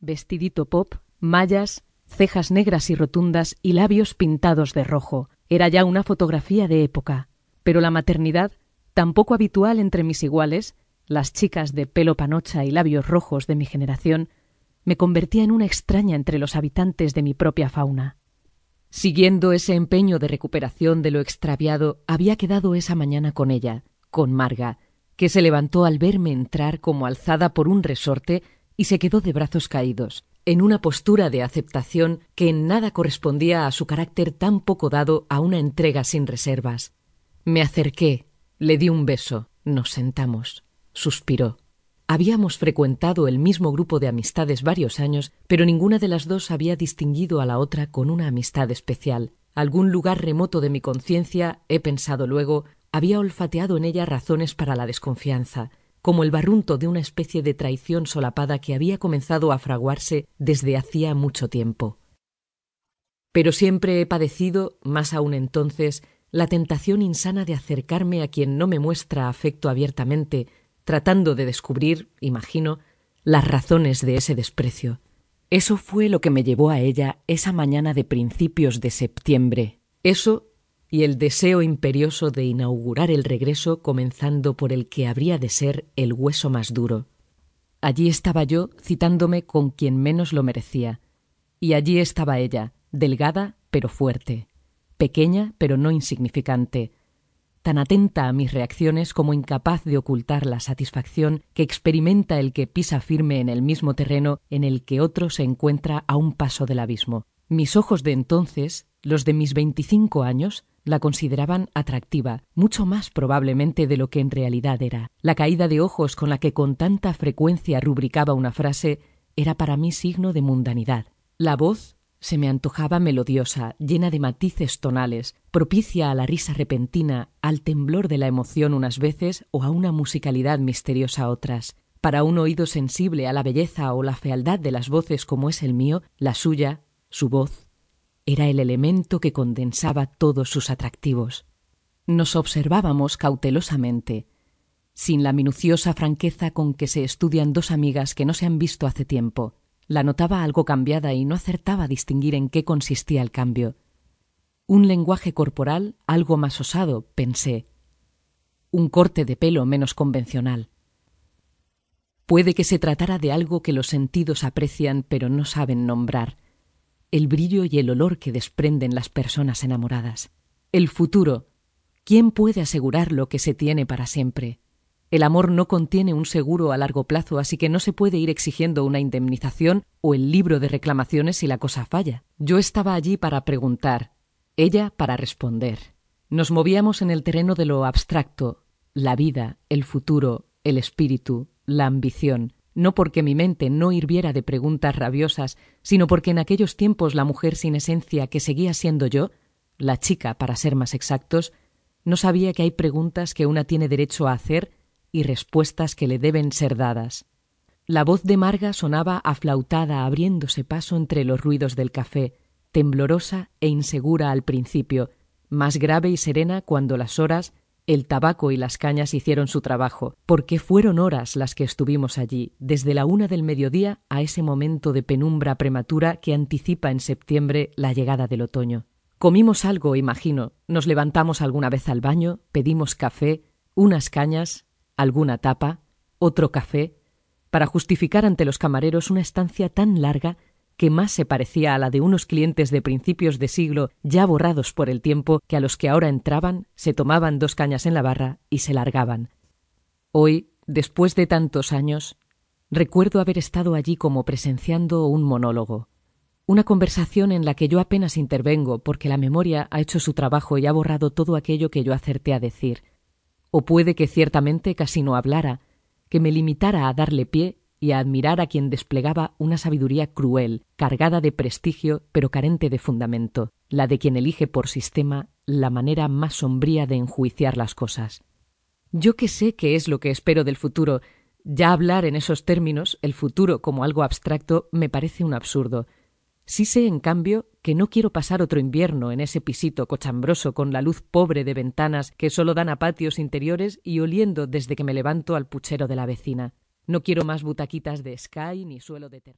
vestidito pop, mallas, cejas negras y rotundas y labios pintados de rojo. Era ya una fotografía de época. Pero la maternidad, tan poco habitual entre mis iguales, las chicas de pelo panocha y labios rojos de mi generación, me convertía en una extraña entre los habitantes de mi propia fauna. Siguiendo ese empeño de recuperación de lo extraviado, había quedado esa mañana con ella, con Marga, que se levantó al verme entrar como alzada por un resorte y se quedó de brazos caídos, en una postura de aceptación que en nada correspondía a su carácter tan poco dado a una entrega sin reservas. Me acerqué, le di un beso, nos sentamos. Suspiró. Habíamos frecuentado el mismo grupo de amistades varios años, pero ninguna de las dos había distinguido a la otra con una amistad especial. Algún lugar remoto de mi conciencia, he pensado luego, había olfateado en ella razones para la desconfianza, como el barrunto de una especie de traición solapada que había comenzado a fraguarse desde hacía mucho tiempo. Pero siempre he padecido, más aún entonces, la tentación insana de acercarme a quien no me muestra afecto abiertamente, tratando de descubrir, imagino, las razones de ese desprecio. Eso fue lo que me llevó a ella esa mañana de principios de septiembre. Eso y el deseo imperioso de inaugurar el regreso comenzando por el que habría de ser el hueso más duro. Allí estaba yo citándome con quien menos lo merecía, y allí estaba ella, delgada pero fuerte, pequeña pero no insignificante, tan atenta a mis reacciones como incapaz de ocultar la satisfacción que experimenta el que pisa firme en el mismo terreno en el que otro se encuentra a un paso del abismo. Mis ojos de entonces, los de mis veinticinco años, la consideraban atractiva, mucho más probablemente de lo que en realidad era. La caída de ojos con la que con tanta frecuencia rubricaba una frase era para mí signo de mundanidad. La voz se me antojaba melodiosa, llena de matices tonales, propicia a la risa repentina, al temblor de la emoción unas veces o a una musicalidad misteriosa otras. Para un oído sensible a la belleza o la fealdad de las voces como es el mío, la suya, su voz, era el elemento que condensaba todos sus atractivos. Nos observábamos cautelosamente, sin la minuciosa franqueza con que se estudian dos amigas que no se han visto hace tiempo. La notaba algo cambiada y no acertaba a distinguir en qué consistía el cambio. Un lenguaje corporal algo más osado, pensé. Un corte de pelo menos convencional. Puede que se tratara de algo que los sentidos aprecian pero no saben nombrar, el brillo y el olor que desprenden las personas enamoradas. El futuro. ¿Quién puede asegurar lo que se tiene para siempre? El amor no contiene un seguro a largo plazo, así que no se puede ir exigiendo una indemnización o el libro de reclamaciones si la cosa falla. Yo estaba allí para preguntar, ella para responder. Nos movíamos en el terreno de lo abstracto, la vida, el futuro, el espíritu, la ambición, no porque mi mente no hirviera de preguntas rabiosas, sino porque en aquellos tiempos la mujer sin esencia que seguía siendo yo, la chica para ser más exactos, no sabía que hay preguntas que una tiene derecho a hacer y respuestas que le deben ser dadas. La voz de Marga sonaba aflautada abriéndose paso entre los ruidos del café, temblorosa e insegura al principio, más grave y serena cuando las horas, el tabaco y las cañas hicieron su trabajo, porque fueron horas las que estuvimos allí, desde la una del mediodía a ese momento de penumbra prematura que anticipa en septiembre la llegada del otoño. Comimos algo, imagino, nos levantamos alguna vez al baño, pedimos café, unas cañas, alguna tapa, otro café, para justificar ante los camareros una estancia tan larga que más se parecía a la de unos clientes de principios de siglo ya borrados por el tiempo que a los que ahora entraban, se tomaban dos cañas en la barra y se largaban. Hoy, después de tantos años, recuerdo haber estado allí como presenciando un monólogo, una conversación en la que yo apenas intervengo porque la memoria ha hecho su trabajo y ha borrado todo aquello que yo acerté a decir, o puede que ciertamente casi no hablara, que me limitara a darle pie y a admirar a quien desplegaba una sabiduría cruel, cargada de prestigio pero carente de fundamento, la de quien elige por sistema la manera más sombría de enjuiciar las cosas. Yo que sé qué es lo que espero del futuro, ya hablar en esos términos, el futuro como algo abstracto, me parece un absurdo, Sí sé, en cambio, que no quiero pasar otro invierno en ese pisito cochambroso con la luz pobre de ventanas que solo dan a patios interiores y oliendo desde que me levanto al puchero de la vecina. No quiero más butaquitas de sky ni suelo de terra.